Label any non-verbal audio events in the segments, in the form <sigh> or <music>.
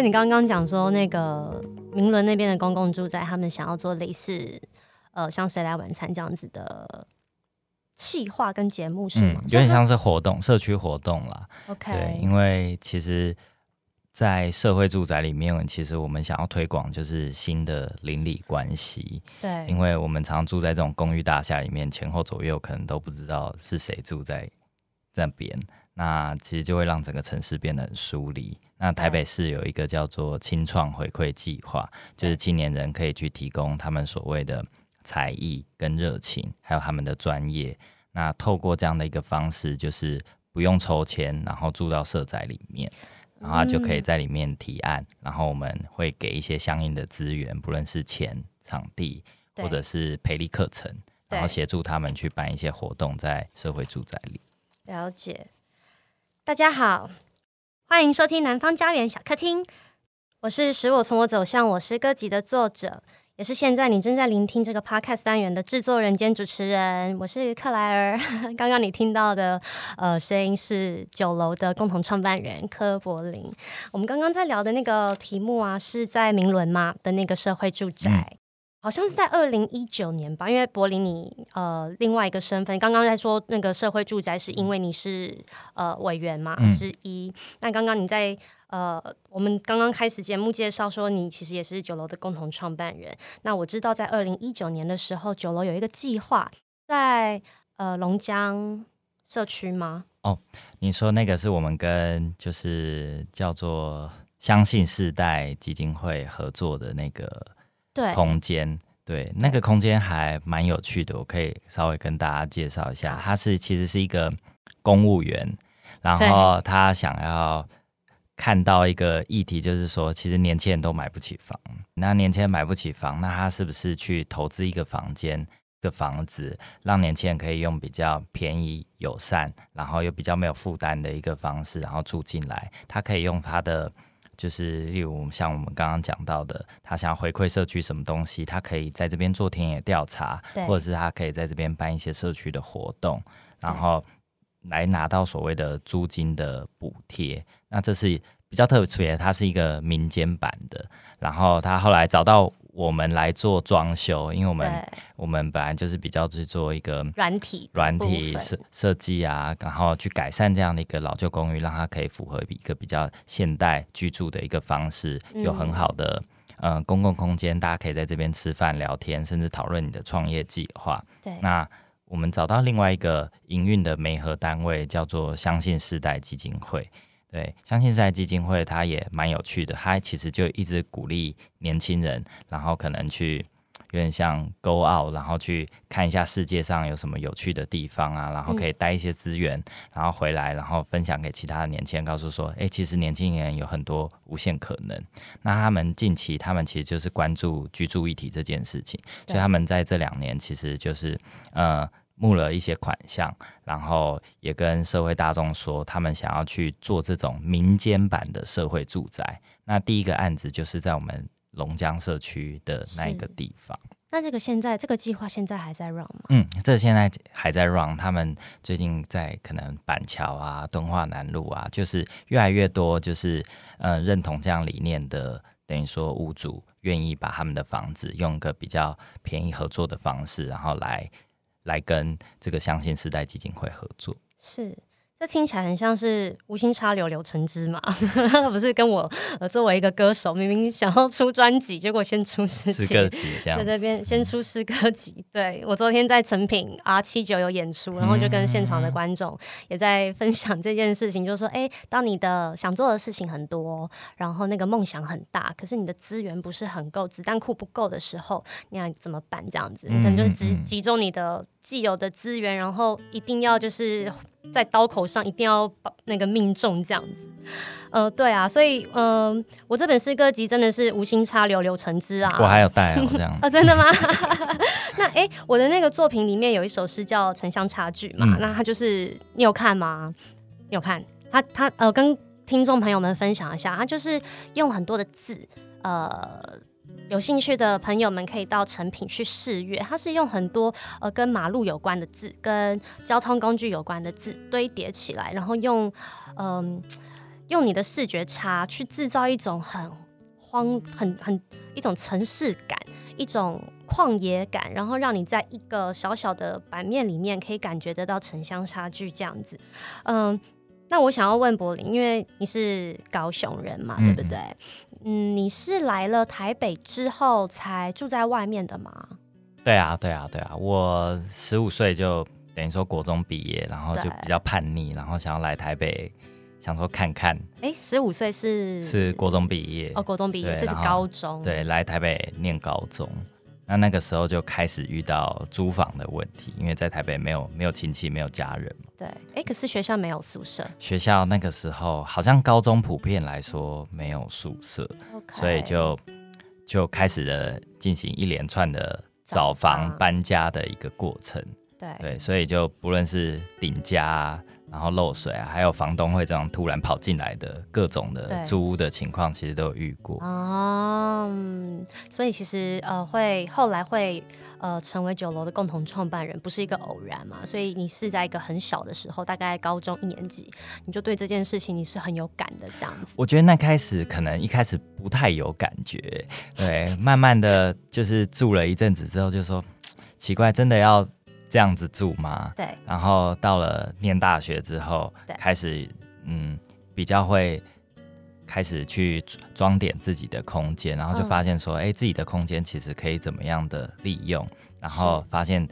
所以你刚刚讲说那个明伦那边的公共住宅，他们想要做类似呃像谁来晚餐这样子的企划跟节目是吗？嗯，有点像是活动，社区活动啦。<laughs> OK，对，因为其实。在社会住宅里面，其实我们想要推广就是新的邻里关系。对，因为我们常住在这种公寓大厦里面，前后左右可能都不知道是谁住在那边，那其实就会让整个城市变得很疏离。那台北市有一个叫做青创回馈计划，就是青年人可以去提供他们所谓的才艺跟热情，还有他们的专业。那透过这样的一个方式，就是不用抽签，然后住到社宅里面。然后他就可以在里面提案，嗯，然后我们会给一些相应的资源，不论是钱、场地，或者是培力课程，然后协助他们去办一些活动在社会住宅里。了解，大家好，欢迎收听南方家园小客厅，我是使我从我走向我诗歌集的作者。也是现在你正在聆听这个 podcast 单元的制作人兼主持人，我是克莱尔。<laughs> 刚刚你听到的呃声音是酒楼的共同创办人柯柏林。我们刚刚在聊的那个题目啊，是在明伦嘛的那个社会住宅，好像是在二零一九年吧。因为柏林你呃另外一个身份，刚刚在说那个社会住宅是因为你是呃委员嘛、嗯、之一。那刚刚你在。呃，我们刚刚开始节目介绍说，你其实也是酒楼的共同创办人。那我知道，在二零一九年的时候，酒楼有一个计划，在呃龙江社区吗？哦，你说那个是我们跟就是叫做相信世代基金会合作的那个对空间，对，那个空间还蛮有趣的，我可以稍微跟大家介绍一下。他是其实是一个公务员，然后他想要。看到一个议题，就是说，其实年轻人都买不起房。那年轻人买不起房，那他是不是去投资一个房间、一个房子，让年轻人可以用比较便宜、友善，然后又比较没有负担的一个方式，然后住进来？他可以用他的，就是例如像我们刚刚讲到的，他想要回馈社区什么东西，他可以在这边做田野调查，或者是他可以在这边办一些社区的活动，然后。来拿到所谓的租金的补贴，那这是比较特别，它是一个民间版的。然后他后来找到我们来做装修，因为我们我们本来就是比较是做一个软体软体设设计啊，然后去改善这样的一个老旧公寓，让它可以符合一个比较现代居住的一个方式，有很好的嗯、呃、公共空间，大家可以在这边吃饭聊天，甚至讨论你的创业计划。对，那。我们找到另外一个营运的媒合单位，叫做相信世代基金会。对，相信在基金会，它也蛮有趣的。它其实就一直鼓励年轻人，然后可能去有点像 go out，然后去看一下世界上有什么有趣的地方啊，然后可以带一些资源，嗯，然后回来，然后分享给其他的年轻人，告诉说，诶，其实年轻人有很多无限可能。那他们近期，他们其实就是关注居住议题这件事情，所以他们在这两年，其实就是呃。募了一些款项，然后也跟社会大众说，他们想要去做这种民间版的社会住宅。那第一个案子就是在我们龙江社区的那一个地方。那这个现在这个计划现在还在 run 吗？嗯，这现在还在 run。他们最近在可能板桥啊、敦化南路啊，就是越来越多，就是呃认同这样理念的，等于说屋主愿意把他们的房子用一个比较便宜合作的方式，然后来。来跟这个相信时代基金会合作，是，这听起来很像是无心插柳柳成枝嘛？<laughs> 不是跟我呃作为一个歌手，明明想要出专辑，结果先出诗诗歌集，这样在这边先出诗歌集。嗯。对，我昨天在成品 R 七九有演出，然后就跟现场的观众也在分享这件事情，就是说，哎，当你的想做的事情很多，然后那个梦想很大，可是你的资源不是很够，子弹库不够的时候，你要怎么办？这样子，可能就是集集中你的。既有的资源，然后一定要就是在刀口上，一定要把那个命中这样子。呃，对啊，所以嗯、呃，我这本诗歌集真的是无心插柳柳成枝啊。我还有带哦，这样啊，真的吗？<laughs> 那哎，我的那个作品里面有一首诗叫《城乡差距》嘛，嗯、那他就是你有看吗？你有看？他他呃，跟听众朋友们分享一下，他就是用很多的字呃。有兴趣的朋友们可以到成品去试阅，它是用很多呃跟马路有关的字，跟交通工具有关的字堆叠起来，然后用嗯、呃、用你的视觉差去制造一种很荒、很很一种城市感，一种旷野感，然后让你在一个小小的版面里面可以感觉得到城乡差距这样子。嗯，那我想要问柏林，因为你是高雄人嘛，对不对？嗯，你是来了台北之后才住在外面的吗？对啊，对啊，对啊，我十五岁就等于说国中毕业，然后就比较叛逆，然后想要来台北。想说看看，哎，十五岁是是国中毕业哦，国中毕业是高中，对，来台北念高中，那那个时候就开始遇到租房的问题，因为在台北没有没有亲戚，没有家人嘛。对，哎，可是学校没有宿舍，学校那个时候好像高中普遍来说没有宿舍.所以就就开始了进行一连串的找房搬家的一个过程。对对，所以就不论是顶加。然后漏水啊，还有房东会这样突然跑进来的各种的租屋的情况，其实都有遇过。哦、嗯，所以其实呃会后来会呃成为酒楼的共同创办人，不是一个偶然嘛。所以你是在一个很小的时候，大概高中一年级，你就对这件事情你是很有感的这样子。我觉得那开始可能一开始不太有感觉，对，慢慢的就是住了一阵子之后，就说奇怪，真的要。这样子住吗？对。然后到了念大学之后，对开始嗯比较会开始去装点自己的空间，然后就发现说，哎、嗯，自己的空间其实可以怎么样的利用，然后发现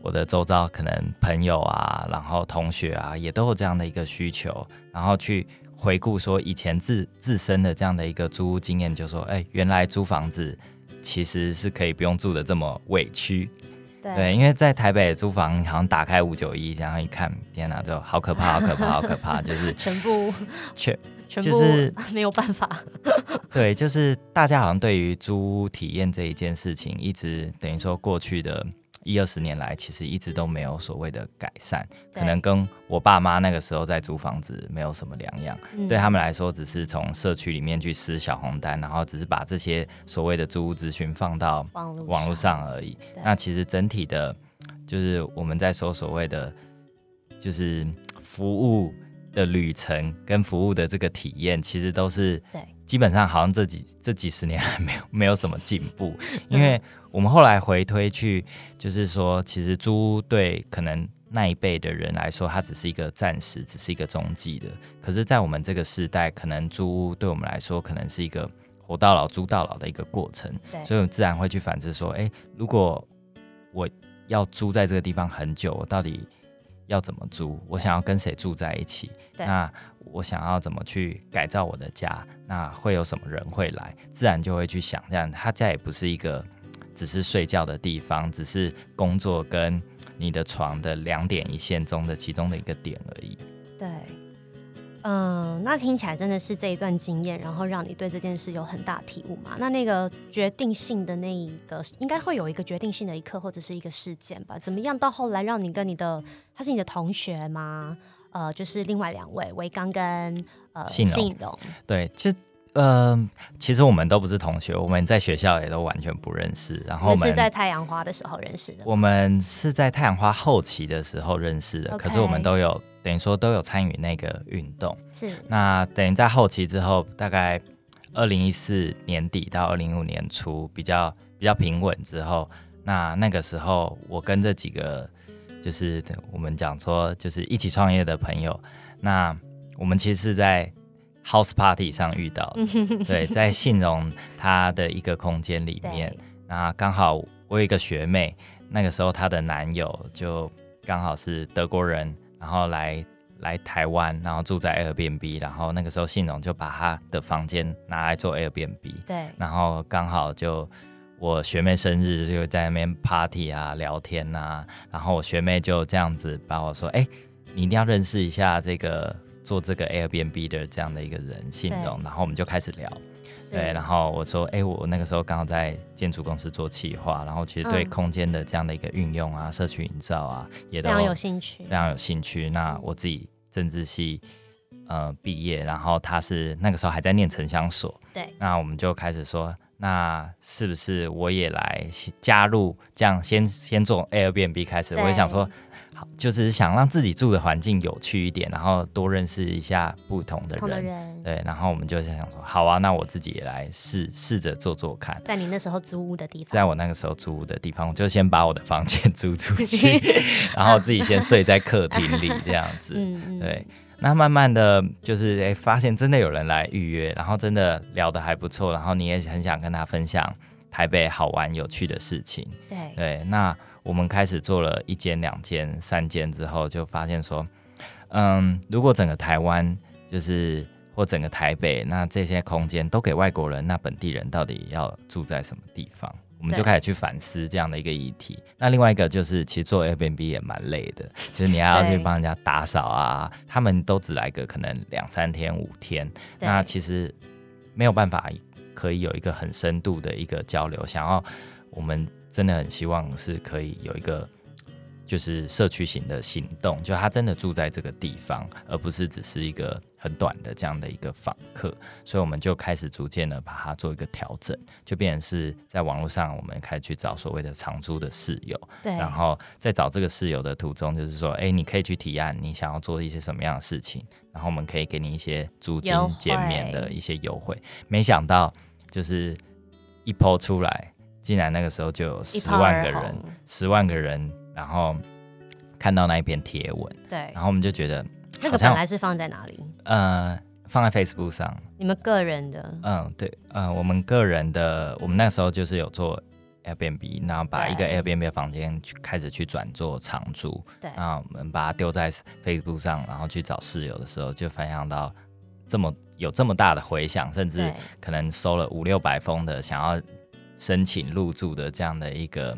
我的周遭可能朋友啊，然后同学啊，也都有这样的一个需求，然后去回顾说以前自自身的这样的一个租屋经验，就说，哎，原来租房子其实是可以不用住的这么委屈。对，对，因为在台北租房，好像打开五九一，然后一看，天哪，就好可怕，好可怕，好可怕，就是全部 <laughs> 全全部就是 <laughs> 没有办法。对，就是大家好像对于租屋体验这一件事情，一直等于说过去的。一二十年来，其实一直都没有所谓的改善，可能跟我爸妈那个时候在租房子没有什么两样。嗯、对他们来说，只是从社区里面去撕小红单，然后只是把这些所谓的租屋资讯放到网络上而已。那其实整体的，就是我们在说所谓的，就是服务的旅程跟服务的这个体验，其实都是基本上好像这几这几十年来没有没有什么进步，因为。我们后来回推去，就是说，其实租屋对可能那一辈的人来说，它只是一个暂时，只是一个中继的。可是，在我们这个时代，可能租屋对我们来说，可能是一个活到老、租到老的一个过程。所以我们自然会去反思说，哎，如果我要租在这个地方很久，我到底要怎么租？我想要跟谁住在一起？那我想要怎么去改造我的家？那会有什么人会来？自然就会去想，这样他家也不是一个。只是睡觉的地方，只是工作跟你的床的两点一线中的其中的一个点而已。对，嗯、呃，那听起来真的是这一段经验，然后让你对这件事有很大体悟嘛？那那个决定性的那一个，应该会有一个决定性的一刻或者是一个事件吧？怎么样到后来让你跟你的他是你的同学吗？呃，就是另外两位维刚跟呃信荣，对，就。嗯、呃，其实我们都不是同学，我们在学校也都完全不认识。然后我们是在太阳花的时候认识的。我们是在太阳花后期的时候认识的.可是我们都有等于说都有参与那个运动。是。那等于在后期之后，大概二零一四年底到二零一五年初比较比较平稳之后，那那个时候我跟这几个就是我们讲说就是一起创业的朋友，那我们其实是在。House Party 上遇到，<laughs> 对，在信荣他的一个空间里面，那刚好我有一个学妹，那个时候她的男友就刚好是德国人，然后来来台湾，然后住在 Airbnb，然后那个时候信荣就把他的房间拿来做 Airbnb，对，然后刚好就我学妹生日就在那边 Party 啊聊天啊，然后我学妹就这样子把我说，哎，你一定要认识一下这个。做这个 Airbnb 的这样的一个人信荣，然后我们就开始聊，对，然后我说，哎，我那个时候刚好在建筑公司做企划，然后其实对空间的这样的一个运用啊、社区营造啊，也都非常有兴趣，非常有兴趣。那我自己政治系呃毕业，然后他是那个时候还在念城乡所，对，那我们就开始说，那是不是我也来加入这样先先做 Airbnb 开始？我也想说。好，就是想让自己住的环境有趣一点，然后多认识一下不同的人。的人对，然后我们就想说，好啊，那我自己也来试试着做做看。在你那时候租屋的地方，在我那个时候租屋的地方，我就先把我的房间 <laughs> 租出去，<laughs> 然后自己先睡在客厅里这样子。嗯、对。那慢慢的就是哎，发现真的有人来预约，然后真的聊得还不错，然后你也很想跟他分享台北好玩有趣的事情。对对，那我们开始做了一间、两间、三间之后，就发现说，嗯，如果整个台湾就是或整个台北，那这些空间都给外国人，那本地人到底要住在什么地方？我们就开始去反思这样的一个议题。那另外一个就是，其实做 Airbnb 也蛮累的，<laughs> 就是你还要去帮人家打扫啊，他们都只来个可能两三天、五天，那其实没有办法可以有一个很深度的一个交流。想要我们真的很希望是可以有一个。就是社区型的行动，就他真的住在这个地方，而不是只是一个很短的这样的一个访客，所以我们就开始逐渐的把它做一个调整，就变成是在网络上，我们开始去找所谓的长租的室友，对，然后在找这个室友的途中，就是说，哎，你可以去提案，你想要做一些什么样的事情，然后我们可以给你一些租金减免的一些优惠。没想到就是一 po 出来，竟然那个时候就有十万个人，十万个人。然后看到那一篇贴文，对，然后我们就觉得那个本来是放在哪里？呃，放在 Facebook 上。你们个人的？嗯，对，呃，我们个人的，我们那时候就是有做 Airbnb，然后把一个 Airbnb 的房间去开始去转做长租，对，然后我们把它丢在 Facebook 上，然后去找室友的时候，就分享到这么有这么大的回响，甚至可能收了五六百封的想要申请入住的这样的一个。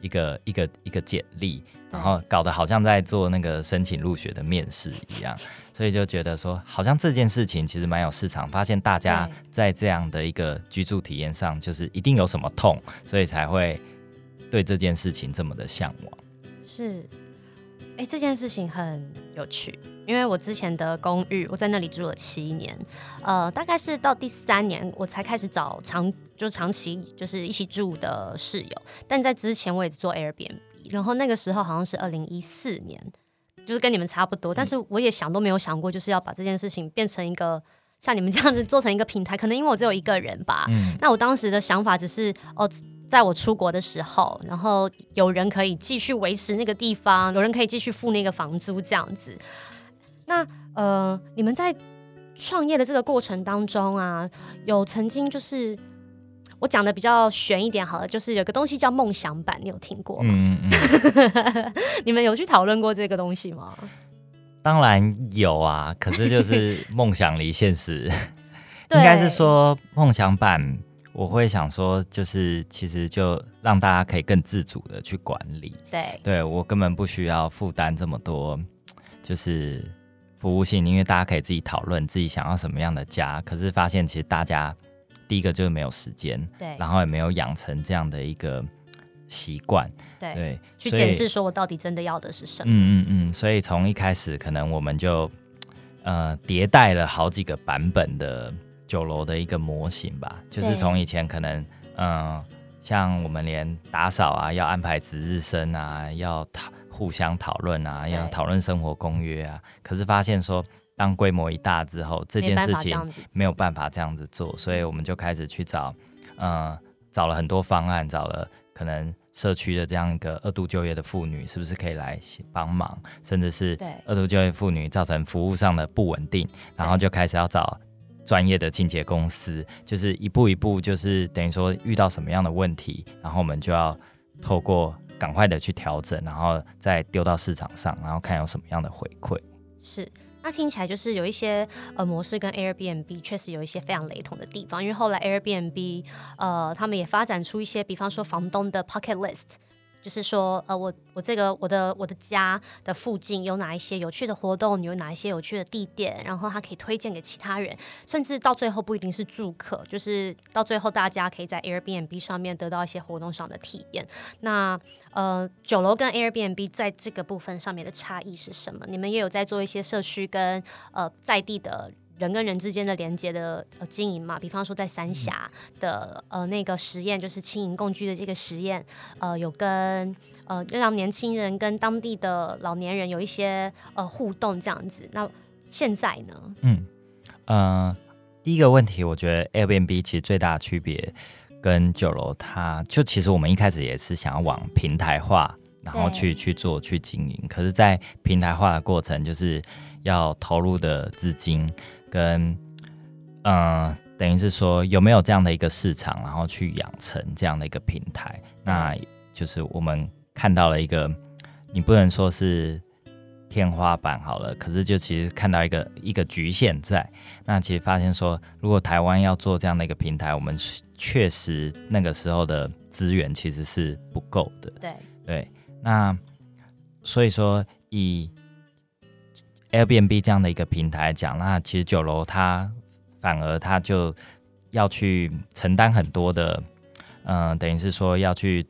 一个一个一个简历，然后搞得好像在做那个申请入学的面试一样，所以就觉得说，好像这件事情其实蛮有市场。发现大家在这样的一个居住体验上，就是一定有什么痛，所以才会对这件事情这么的向往。是。哎，这件事情很有趣，因为我之前的公寓，我在那里住了七年，呃，大概是到第三年我才开始找长，就长期就是一起住的室友。但在之前我也做 Airbnb，然后那个时候好像是二零一四年，就是跟你们差不多。但是我也想都没有想过，就是要把这件事情变成一个像你们这样子做成一个平台。可能因为我只有一个人吧，嗯，那我当时的想法只是哦。在我出国的时候，然后有人可以继续维持那个地方，有人可以继续付那个房租，这样子。那呃，你们在创业的这个过程当中啊，有曾经就是我讲的比较悬一点好了，就是有个东西叫梦想版，你有听过吗？嗯嗯 <laughs> 你们有去讨论过这个东西吗？<laughs> 当然有啊，可是就是梦想离现实，<laughs> 应该是说梦想版。我会想说，就是其实就让大家可以更自主的去管理。对，对我根本不需要负担这么多，就是服务性，因为大家可以自己讨论自己想要什么样的家。可是发现其实大家第一个就是没有时间，对，然后也没有养成这样的一个习惯，对，去检视说我到底真的要的是什么。嗯嗯嗯，所以从一开始可能我们就呃迭代了好几个版本的。酒楼的一个模型吧，就是从以前可能，嗯、呃，像我们连打扫啊，要安排值日生啊，要讨互相讨论啊，要讨论生活公约啊。可是发现说，当规模一大之后，这件事情没有办法这样子做，所以我们就开始去找，嗯、呃，找了很多方案，找了可能社区的这样一个二度就业的妇女，是不是可以来帮忙，甚至是二度就业妇女造成服务上的不稳定，然后就开始要找。专业的清洁公司，就是一步一步，就是等于说遇到什么样的问题，然后我们就要透过赶快的去调整，然后再丢到市场上，然后看有什么样的回馈。是，那听起来就是有一些呃模式跟 Airbnb 确实有一些非常雷同的地方，因为后来 Airbnb 呃他们也发展出一些，比方说房东的 Pocket List。就是说，呃，我我这个我的我的家的附近有哪一些有趣的活动，有哪一些有趣的地点，然后他可以推荐给其他人，甚至到最后不一定是住客，就是到最后大家可以在 Airbnb 上面得到一些活动上的体验。那呃，酒楼跟 Airbnb 在这个部分上面的差异是什么？你们也有在做一些社区跟呃在地的人跟人之间的连接的呃经营嘛，比方说在三峡的呃那个实验，就是轻盈共居的这个实验，呃，有跟呃让年轻人跟当地的老年人有一些呃互动这样子。那现在呢？嗯，呃，第一个问题，我觉得 Airbnb 其实最大的区别跟酒楼，它就其实我们一开始也是想要往平台化，然后去去做去经营，可是，在平台化的过程，就是要投入的资金。跟嗯、呃，等于是说有没有这样的一个市场，然后去养成这样的一个平台，那就是我们看到了一个，你不能说是天花板好了，可是就其实看到一个一个局限在。那其实发现说，如果台湾要做这样的一个平台，我们确实那个时候的资源其实是不够的。对对，那所以说以。Airbnb 这样的一个平台讲，那其实酒楼它反而它就要去承担很多的，嗯、等于是说要去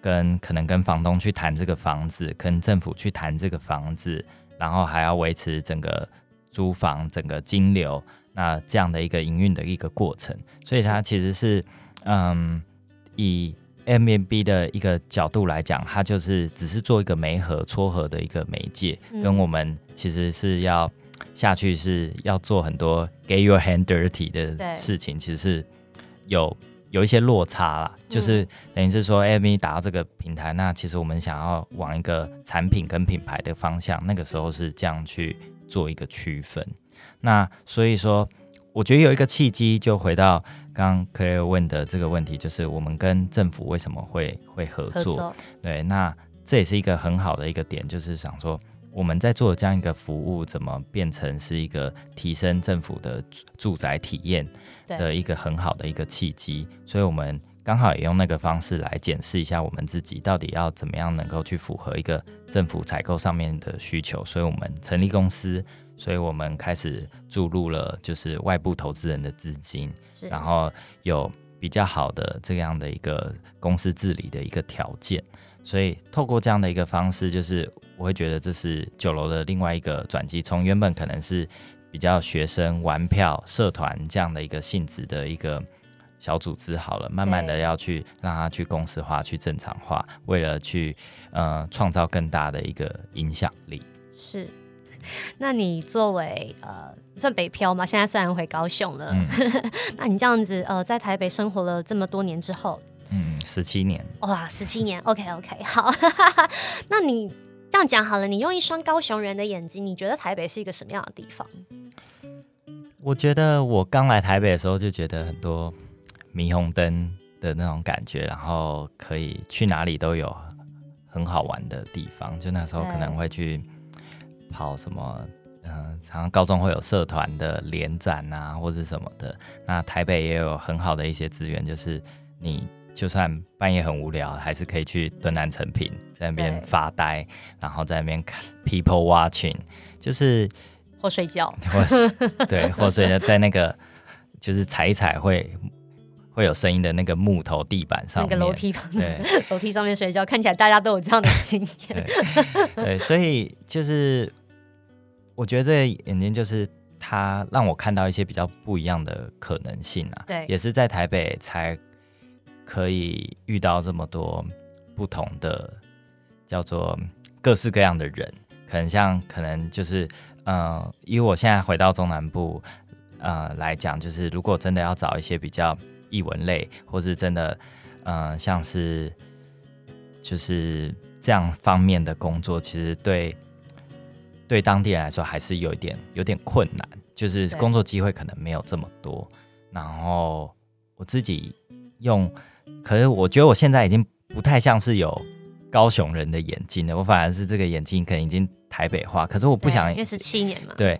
跟可能跟房东去谈这个房子，跟政府去谈这个房子，然后还要维持整个租房整个金流，那这样的一个营运的一个过程，所以它其实是嗯以。Airbnb 的一个角度来讲，它就是只是做一个媒合撮合的一个媒介，嗯，跟我们其实是要下去是要做很多 get your hand dirty 的事情，其实是有有一些落差啦。就是等于是说，Airbnb 打到这个平台，那其实我们想要往一个产品跟品牌的方向，那个时候是这样去做一个区分。那所以说。我觉得有一个契机，就回到刚刚 Claire 问的这个问题，就是我们跟政府为什么会会合作？合作。对，那这也是一个很好的一个点，就是想说我们在做这样一个服务，怎么变成是一个提升政府的住宅体验的一个很好的一个契机。所以我们刚好也用那个方式来检视一下我们自己到底要怎么样能够去符合一个政府采购上面的需求。所以我们成立公司。所以我们开始注入了就是外部投资人的资金，然后有比较好的这样的一个公司治理的一个条件。所以透过这样的一个方式，就是我会觉得这是酒楼的另外一个转机，从原本可能是比较学生玩票社团这样的一个性质的一个小组织，好了，慢慢的要去让它去公司化、去正常化，为了去呃创造更大的一个影响力。是。<laughs> 那你作为呃算北漂吗？现在虽然回高雄了，嗯、<laughs> 那你这样子呃在台北生活了这么多年之后，嗯，十七年，哇，十七年，OK OK，好，<laughs> 那你这样讲好了，你用一双高雄人的眼睛，你觉得台北是一个什么样的地方？我觉得我刚来台北的时候就觉得很多霓虹灯的那种感觉，然后可以去哪里都有很好玩的地方，就那时候可能会去。跑什么？嗯、呃，常常高中会有社团的联展啊，或者什么的。那台北也有很好的一些资源，就是你就算半夜很无聊，还是可以去敦南成品在那边发呆，然后在那边看 people watching，就是或睡觉，或对，或睡觉在那个就是踩一踩会会有声音的那个木头地板上面，那个楼梯旁，对，<laughs> 楼梯上面睡觉，看起来大家都有这样的经验。对，对，所以就是我觉得这眼睛就是它让我看到一些比较不一样的可能性啊。对，也是在台北才可以遇到这么多不同的叫做各式各样的人，可能像可能就是呃，以我现在回到中南部呃来讲，就是如果真的要找一些比较。译文类，或是真的，嗯、呃，像是就是这样方面的工作，其实对对当地人来说还是有一点有点困难，就是工作机会可能没有这么多。然后我自己用，可是我觉得我现在已经不太像是有高雄人的眼睛了，我反而是这个眼睛可能已经台北化。可是我不想，因为十七年嘛，对，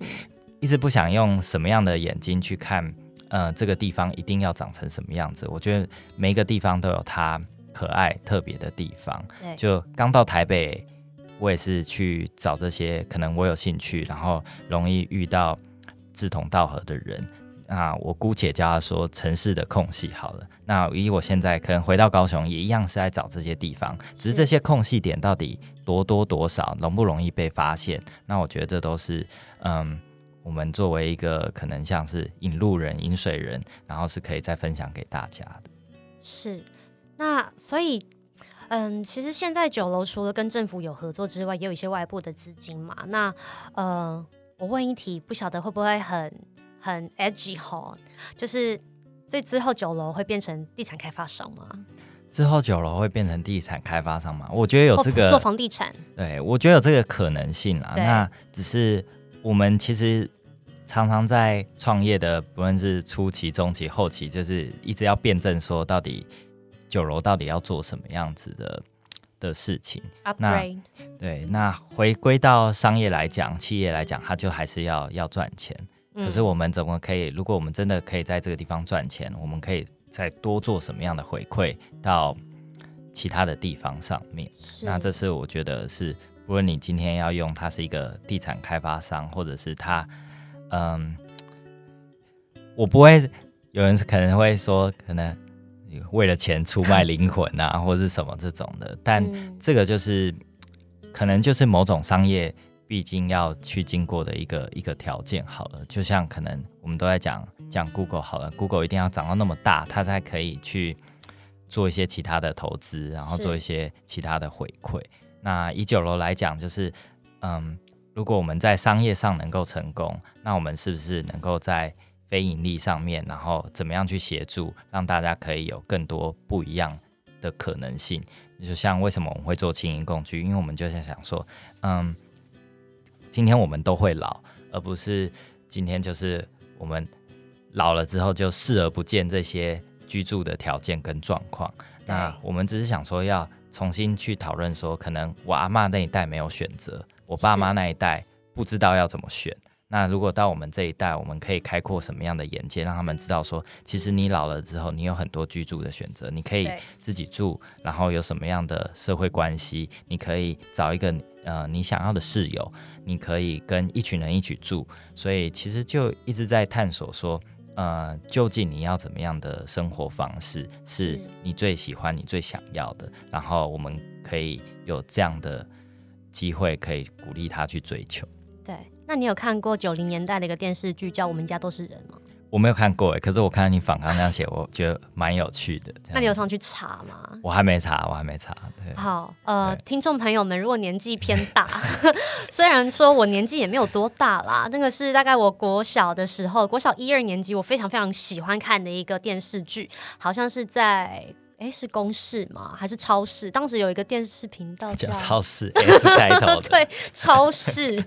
一直不想用什么样的眼睛去看。呃，这个地方一定要长成什么样子？我觉得每一个地方都有它可爱特别的地方。就刚到台北，我也是去找这些可能我有兴趣，然后容易遇到志同道合的人。那我姑且叫他说城市的空隙好了。那以我现在可能回到高雄，也一样是在找这些地方，只是这些空隙点到底多多多少，容不容易被发现？那我觉得这都是嗯。我们作为一个可能像是引路人、引水人，然后是可以再分享给大家的。是，那所以，嗯，其实现在酒楼除了跟政府有合作之外，也有一些外部的资金嘛。那，呃，我问一题，不晓得会不会很很 edgy 哈？就是，所以之后酒楼会变成地产开发商吗？之后酒楼会变成地产开发商吗？我觉得有这个做房地产，对，我觉得有这个可能性啊。那只是我们其实常常在创业的，不论是初期、中期、后期，就是一直要辩证说，到底酒楼到底要做什么样子的的事情。那对，那回归到商业来讲，企业来讲，它就还是要要赚钱。嗯。可是我们怎么可以？如果我们真的可以在这个地方赚钱，我们可以。再多做什么样的回馈到其他的地方上面？那这是我觉得是，无论你今天要用它是一个地产开发商，或者是他，嗯，我不会有人可能会说，可能为了钱出卖灵魂啊，<laughs> 或者是什么这种的。但这个就是可能就是某种商业必经要去经过的一个一个条件。好了，就像可能我们都在讲。讲 Google 好了，Google 一定要长到那么大，它才可以去做一些其他的投资，然后做一些其他的回馈。那以酒楼来讲，就是嗯，如果我们在商业上能够成功，那我们是不是能够在非盈利上面，然后怎么样去协助，让大家可以有更多不一样的可能性？就像为什么我们会做轻盈共居，因为我们就在想说，嗯，今天我们都会老，而不是今天就是我们。老了之后就视而不见这些居住的条件跟状况。那我们只是想说要重新去讨论说，可能我阿妈那一代没有选择，我爸妈那一代不知道要怎么选。那如果到我们这一代，我们可以开阔什么样的眼界，让他们知道说，其实你老了之后，你有很多居住的选择，你可以自己住，然后有什么样的社会关系，你可以找一个呃你想要的室友，你可以跟一群人一起住。所以其实就一直在探索说。呃，究竟你要怎么样的生活方式是你最喜欢、你最想要的？然后我们可以有这样的机会，可以鼓励他去追求。对，那你有看过九零年代的一个电视剧叫《我们家都是人》吗？我没有看过哎，可是我看到你访刚那样写，我觉得蛮有趣的。那你有上去查吗？我还没查，我还没查。对，好，呃，听众朋友们，如果年纪偏大，<laughs> 虽然说我年纪也没有多大啦，那个是大概我国小的时候，国小一二年级，我非常非常喜欢看的一个电视剧，好像是在。哎，是公式吗？还是超市？当时有一个电视频道叫，叫超市 S 开头的，<laughs> 对，超市，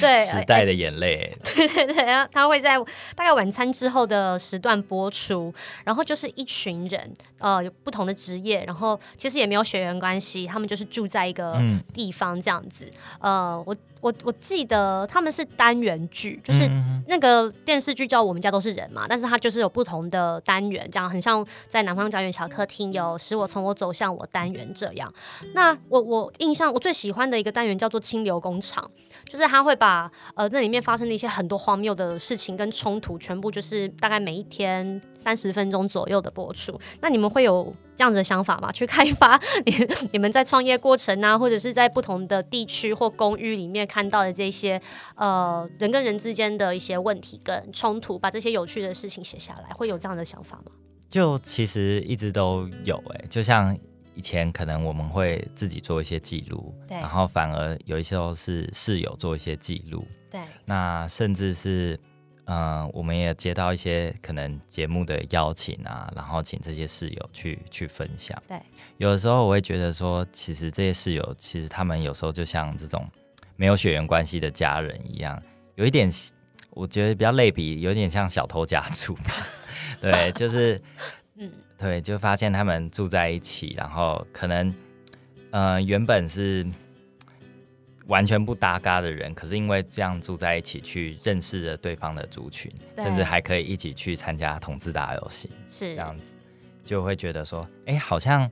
对，时代的眼泪，对对对，他会在大概晚餐之后的时段播出，然后就是一群人，呃，有不同的职业，然后其实也没有血缘关系，他们就是住在一个地方这样子，嗯、呃，我。我我记得他们是单元剧，就是那个电视剧叫《我们家都是人》嘛，但是它就是有不同的单元，这样很像在南方家园小客厅有使我从我走向我单元这样。那我我印象我最喜欢的一个单元叫做清流工厂，就是他会把呃那里面发生的一些很多荒谬的事情跟冲突，全部就是大概每一天三十分钟左右的播出。那你们会有这样子的想法嘛？<laughs> 去开发你 <laughs> 你们在创业过程啊，或者是在不同的地区或公寓里面看到的这些呃人跟人之间的一些问题跟冲突，把这些有趣的事情写下来，会有这样的想法吗？就其实一直都有哎、欸，就像以前可能我们会自己做一些记录，对，然后反而有一些时候是室友做一些记录，对，那甚至是。嗯，我们也接到一些可能节目的邀请啊，然后请这些室友去去分享。对，有的时候我会觉得说，其实这些室友，其实他们有时候就像这种没有血缘关系的家人一样，有一点，我觉得比较类比，有点像小偷家族吧。<laughs> 对，就是，嗯，对，就发现他们住在一起，然后可能，嗯，原本是。完全不搭嘎的人，可是因为这样住在一起，去认识了对方的族群，甚至还可以一起去参加同志打游戏，是这样子，就会觉得说，哎、欸，好像，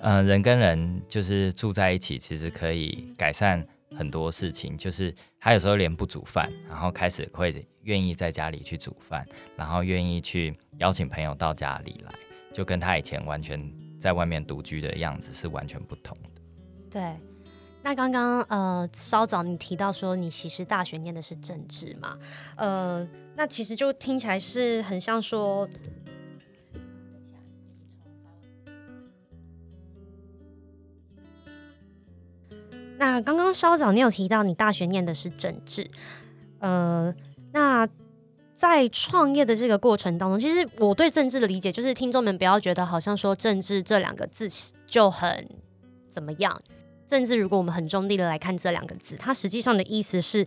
嗯、呃，人跟人就是住在一起，其实可以改善很多事情。就是他有时候连不煮饭，然后开始会愿意在家里去煮饭，然后愿意去邀请朋友到家里来，就跟他以前完全在外面独居的样子是完全不同的。对。那刚刚呃，稍早你提到说你其实大学念的是政治嘛？呃，那其实就听起来是很像说，那刚刚稍早你有提到你大学念的是政治，呃，那在创业的这个过程当中，其实我对政治的理解就是，听众们不要觉得好像说政治这两个字就很怎么样。甚至，如果我们很中立的来看这两个字，它实际上的意思是，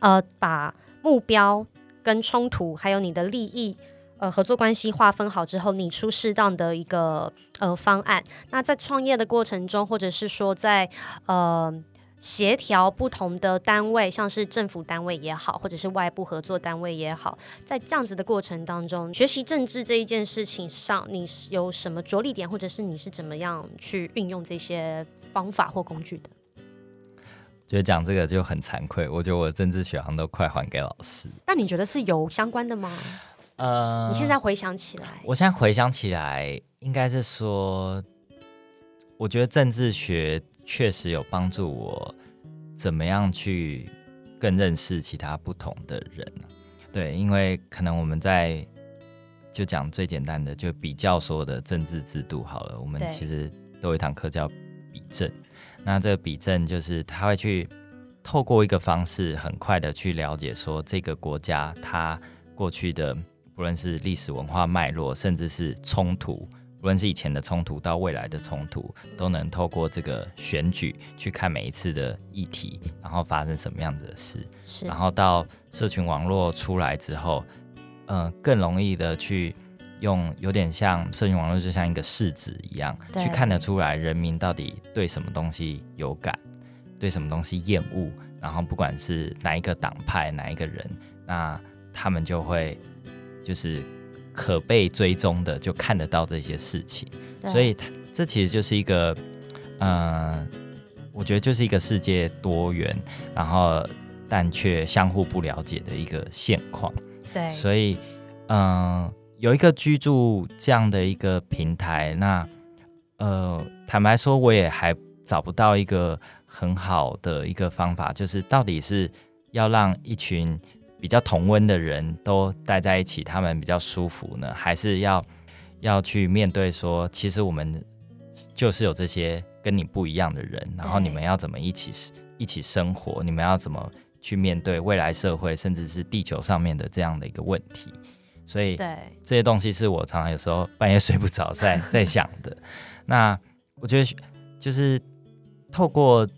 呃，把目标跟冲突，还有你的利益，呃，合作关系划分好之后，你出适当的一个呃方案。那在创业的过程中，或者是说在呃协调不同的单位，像是政府单位也好，或者是外部合作单位也好，在这样子的过程当中，学习政治这一件事情上，你有什么着力点，或者是你是怎么样去运用这些？方法或工具的，觉得讲这个就很惭愧。我觉得我的政治学好像都快还给老师。那你觉得是有相关的吗？呃，你现在回想起来，我现在回想起来，应该是说，我觉得政治学确实有帮助我怎么样去更认识其他不同的人。对，因为可能我们在就讲最简单的，就比较说的政治制度好了。我们其实都有一堂课叫。比政，那这个比政就是他会去透过一个方式，很快的去了解说这个国家它过去的不论是历史文化脉络，甚至是冲突，不论是以前的冲突到未来的冲突，都能透过这个选举去看每一次的议题，然后发生什么样子的事，是然后到社群网络出来之后，嗯、呃，更容易的去。用有点像社群网络，就像一个试纸一样，去看得出来人民到底对什么东西有感，对什么东西厌恶，然后不管是哪一个党派哪一个人，那他们就会就是可被追踪的，就看得到这些事情。所以这其实就是一个，嗯、呃，我觉得就是一个世界多元，然后但却相互不了解的一个现况。对，所以嗯。呃有一个居住这样的一个平台，那呃，坦白说，我也还找不到一个很好的一个方法，就是到底是要让一群比较同温的人都待在一起，他们比较舒服呢，还是要要去面对说，其实我们就是有这些跟你不一样的人，然后你们要怎么一起一起生活，你们要怎么去面对未来社会，甚至是地球上面的这样的一个问题。所以，对这些东西是我常常有时候半夜睡不着在 <laughs> 在想的。那我觉得就是透过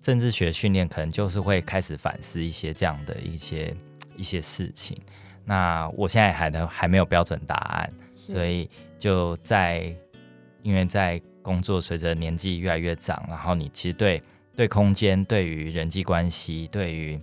政治学训练，可能就是会开始反思一些这样的一些一些事情。那我现在还能还没有标准答案，所以就在因为在工作，随着年纪越来越长，然后你其实对对空间、对于人际关系、对于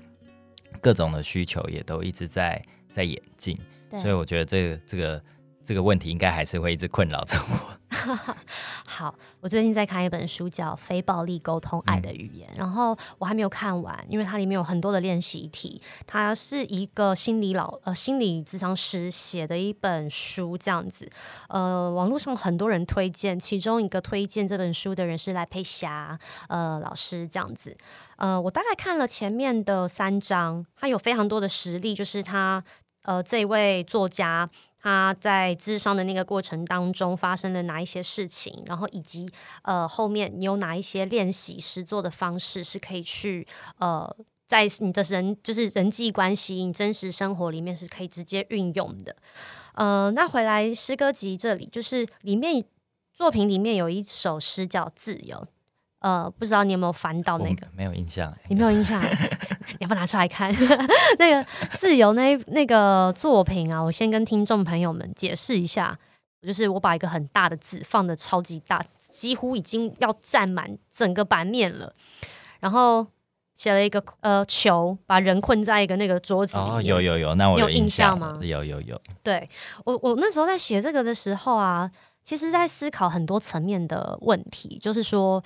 各种的需求，也都一直在在演进。所以我觉得这个这个这个问题应该还是会一直困扰着我。<laughs> 好，我最近在看一本书，叫《非暴力沟通爱的语言》，嗯，然后我还没有看完，因为它里面有很多的练习题。它是一个心理老呃心理咨商师写的一本书，这样子。呃，网络上很多人推荐，其中一个推荐这本书的人是赖佩霞呃老师，这样子。呃，我大概看了前面的三章，他有非常多的实例，就是他。呃，这位作家他在智商的那个过程当中发生了哪一些事情，然后以及呃后面你有哪一些练习实作的方式是可以去呃在你的人就是人际关系、你真实生活里面是可以直接运用的。呃，那回来诗歌集这里，就是里面作品里面有一首诗叫《自由》。呃，不知道你有没有翻到那个？没有印象。你没有印象？<laughs> 你要不拿出来看？<laughs> 那个自由那那个作品啊，我先跟听众朋友们解释一下，就是我把一个很大的字放的超级大，几乎已经要占满整个版面了，然后写了一个呃球，把人困在一个那个桌子里面。哦，有有有，那我有印象吗？有有有。对，我我那时候在写这个的时候啊，其实在思考很多层面的问题，就是说。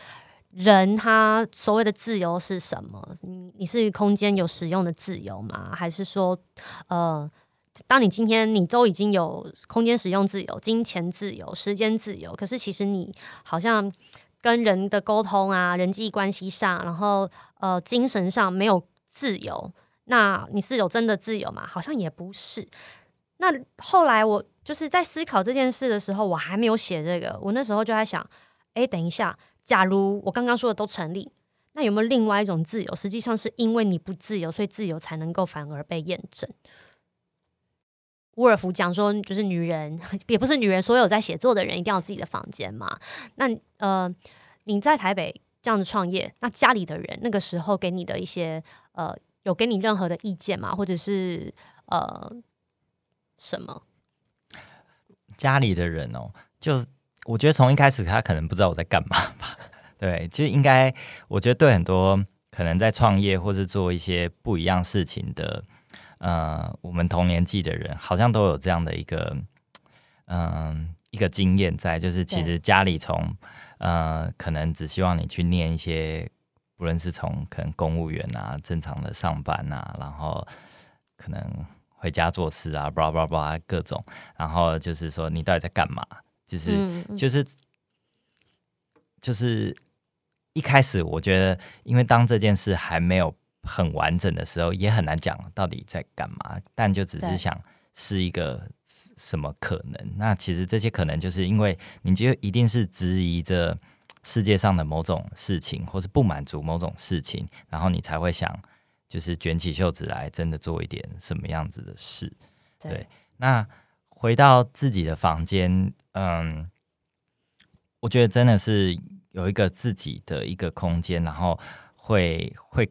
人他所谓的自由是什么？你你是空间有使用的自由吗？还是说，呃，当你今天你都已经有空间使用自由、金钱自由、时间自由，可是其实你好像跟人的沟通啊，人际关系上，然后呃，精神上没有自由，那你是有真的自由吗？好像也不是。那后来我就是在思考这件事的时候，我还没有写这个，我那时候就在想，哎，等一下，假如我刚刚说的都成立，那有没有另外一种自由？实际上是因为你不自由，所以自由才能够反而被验证。沃尔夫讲说，就是女人 <laughs> 也不是女人，所有在写作的人一定要有自己的房间嘛。那呃，你在台北这样子创业，那家里的人那个时候给你的一些呃，有给你任何的意见吗？或者是呃什么？家里的人哦，就我觉得从一开始他可能不知道我在干嘛吧。<laughs> 对，其实应该我觉得对很多可能在创业或是做一些不一样事情的。呃，我们同年纪的人好像都有这样的一个，嗯、呃，一个经验在，就是其实家里从呃，可能只希望你去念一些，不论是从可能公务员啊，正常的上班啊，然后可能回家做事啊，巴拉巴拉巴拉各种，然后就是说你到底在干嘛？就是、嗯、就是就是一开始我觉得，因为当这件事还没有。很完整的时候，也很难讲到底在干嘛，但就只是想是一个什么可能。那其实这些可能，就是因为你就一定是质疑着世界上的某种事情，或是不满足某种事情，然后你才会想，就是卷起袖子来，真的做一点什么样子的事。对，对，那回到自己的房间，嗯，我觉得真的是有一个自己的一个空间，然后会会。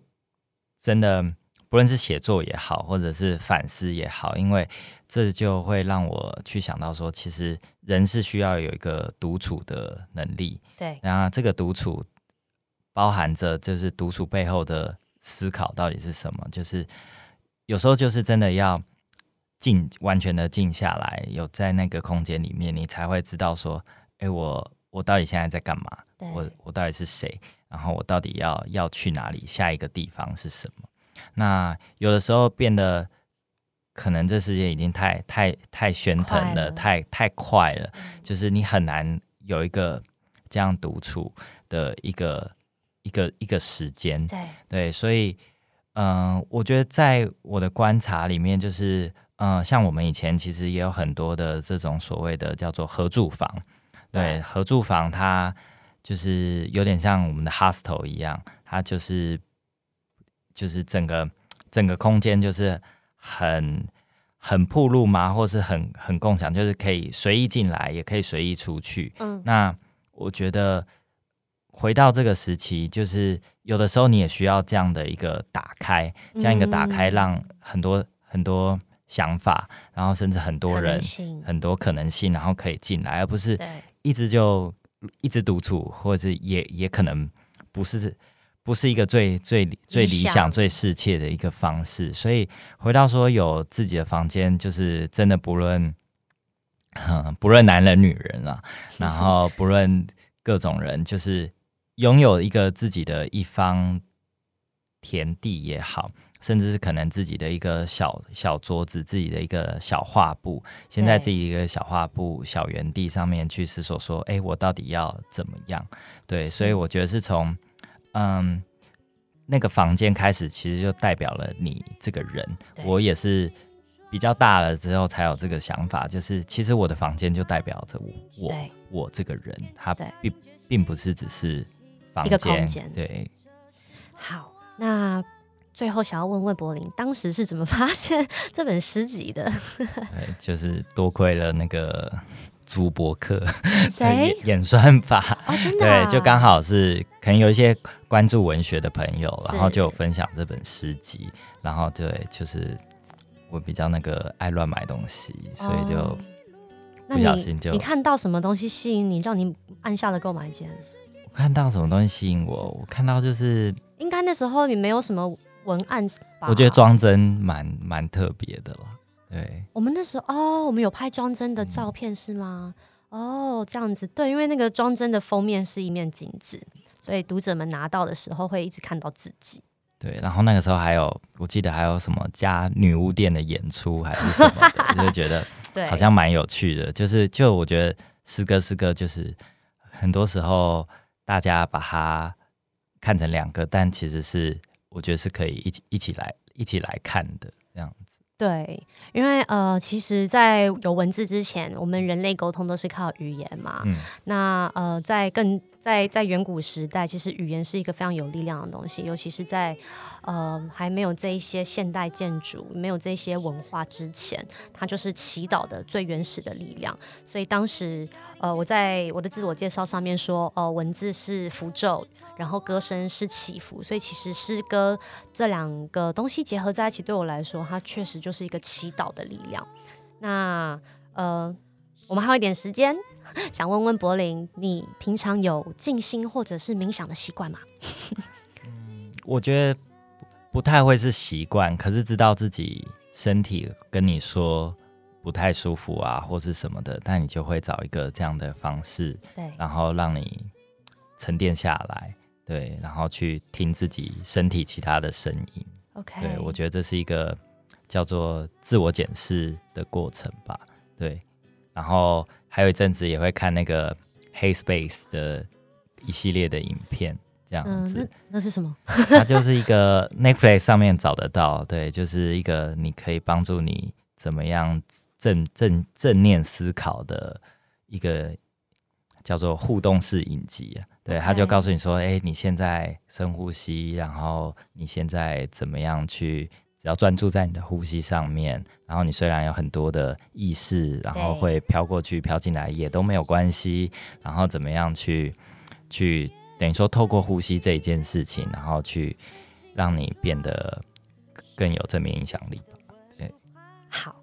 真的，不论是写作也好，或者是反思也好，因为这就会让我去想到说，其实人是需要有一个独处的能力。对，然后这个独处包含着就是独处背后的思考到底是什么？就是有时候就是真的要静，完全的静下来，有在那个空间里面，你才会知道说，哎，我我到底现在在干嘛？我我到底是谁？然后我到底要要去哪里？下一个地方是什么？那有的时候变得可能这世界已经太太太喧腾了，了太太快了，就是你很难有一个这样独处的一个一个一个时间。对对，所以嗯、呃，我觉得在我的观察里面，就是嗯、呃，像我们以前其实也有很多的这种所谓的叫做合住房，对，对合住房它。就是有点像我们的 hostel 一样，它就是就是整个整个空间就是很很铺路嘛，或是很很共享，就是可以随意进来，也可以随意出去。嗯，那我觉得回到这个时期，就是有的时候你也需要这样的一个打开，这样一个打开，让很多很多想法，然后甚至很多人很多可能性，然后可以进来，而不是一直就。一直独处，或者也也可能不是不是一个最最最理想、最适切的一个方式。所以回到说有自己的房间，就是真的不论，嗯，不论男人女人啊，<laughs> 然后不论各种人，就是拥有一个自己的一方田地也好。甚至是可能自己的一个小小桌子，自己的一个小画布，先在自己一个小画布、小园地上面去思索说：“哎，我到底要怎么样？”对，所以我觉得是从嗯那个房间开始，其实就代表了你这个人。我也是比较大了之后才有这个想法，就是其实我的房间就代表着我，我我这个人，他并并不是只是房间。对，好，那。最后想要问问柏林，当时是怎么发现这本诗集的？对，<laughs> 就是多亏了那个朱伯克谁演算法，哦真的啊、对，就刚好是可能有一些关注文学的朋友，然后就有分享这本诗集，然后对，就是我比较那个爱乱买东西，所以就不小心就、你看到什么东西吸引你，让你按下了购买键？我看到什么东西吸引我？我看到就是应该那时候你没有什么。文案，我觉得装帧蛮蛮特别的了。对，我们那时候哦，我们有拍装帧的照片是吗？嗯、哦，这样子，对，因为那个装帧的封面是一面镜子，所以读者们拿到的时候会一直看到自己。对，然后那个时候还有，我记得还有什么加女巫店的演出还是什么的，<laughs> 就觉得好像蛮有趣的。就是，就我觉得诗歌诗歌就是很多时候大家把它看成两个，但其实是我觉得是可以一起一起来一起来看的这样子。对，因为呃，其实，在有文字之前，我们人类沟通都是靠语言嘛。嗯。那呃，在更在在远古时代，其实语言是一个非常有力量的东西，尤其是在呃还没有这一些现代建筑、没有这些文化之前，它就是祈祷的最原始的力量。所以当时呃，我在我的自我介绍上面说，呃，文字是符咒。然后歌声是祈福，所以其实诗歌这两个东西结合在一起，对我来说，它确实就是一个祈祷的力量。那呃，我们还有一点时间，<laughs> 想问问柏林，你平常有静心或者是冥想的习惯吗？嗯，<laughs> 我觉得不太会是习惯，可是知道自己身体跟你说不太舒服啊，或是什么的，但你就会找一个这样的方式，对，然后让你沉淀下来。对，然后去听自己身体其他的声音。OK，对，我觉得这是一个叫做自我检视的过程吧。对，然后还有一阵子也会看那个 Headspace 的一系列的影片，这样子。嗯、那，那是什么？它就是一个 <laughs> Netflix 上面找得到，对，就是一个你可以帮助你怎么样正正正念思考的一个叫做互动式影集啊。对，他就告诉你说：“哎，你现在深呼吸，然后你现在怎么样去？只要专注在你的呼吸上面，然后你虽然有很多的意识，然后会飘过去、飘进来，也都没有关系。然后怎么样去去等于说透过呼吸这一件事情，然后去让你变得更有正面影响力。”对，好，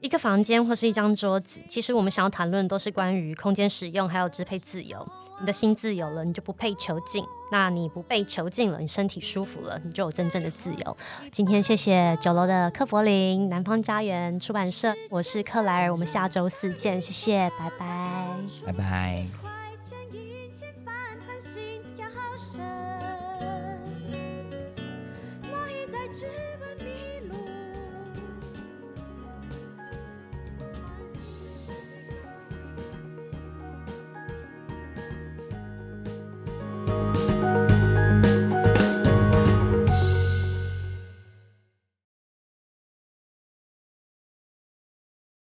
一个房间或是一张桌子，其实我们想要谈论都是关于空间使用还有支配自由。你的心自由了，你就不配囚禁；那你不被囚禁了，你身体舒服了，你就有真正的自由。今天谢谢九楼的克柏林，南方家园出版社，我是克莱尔，我们下周四见，谢谢，拜拜，拜拜。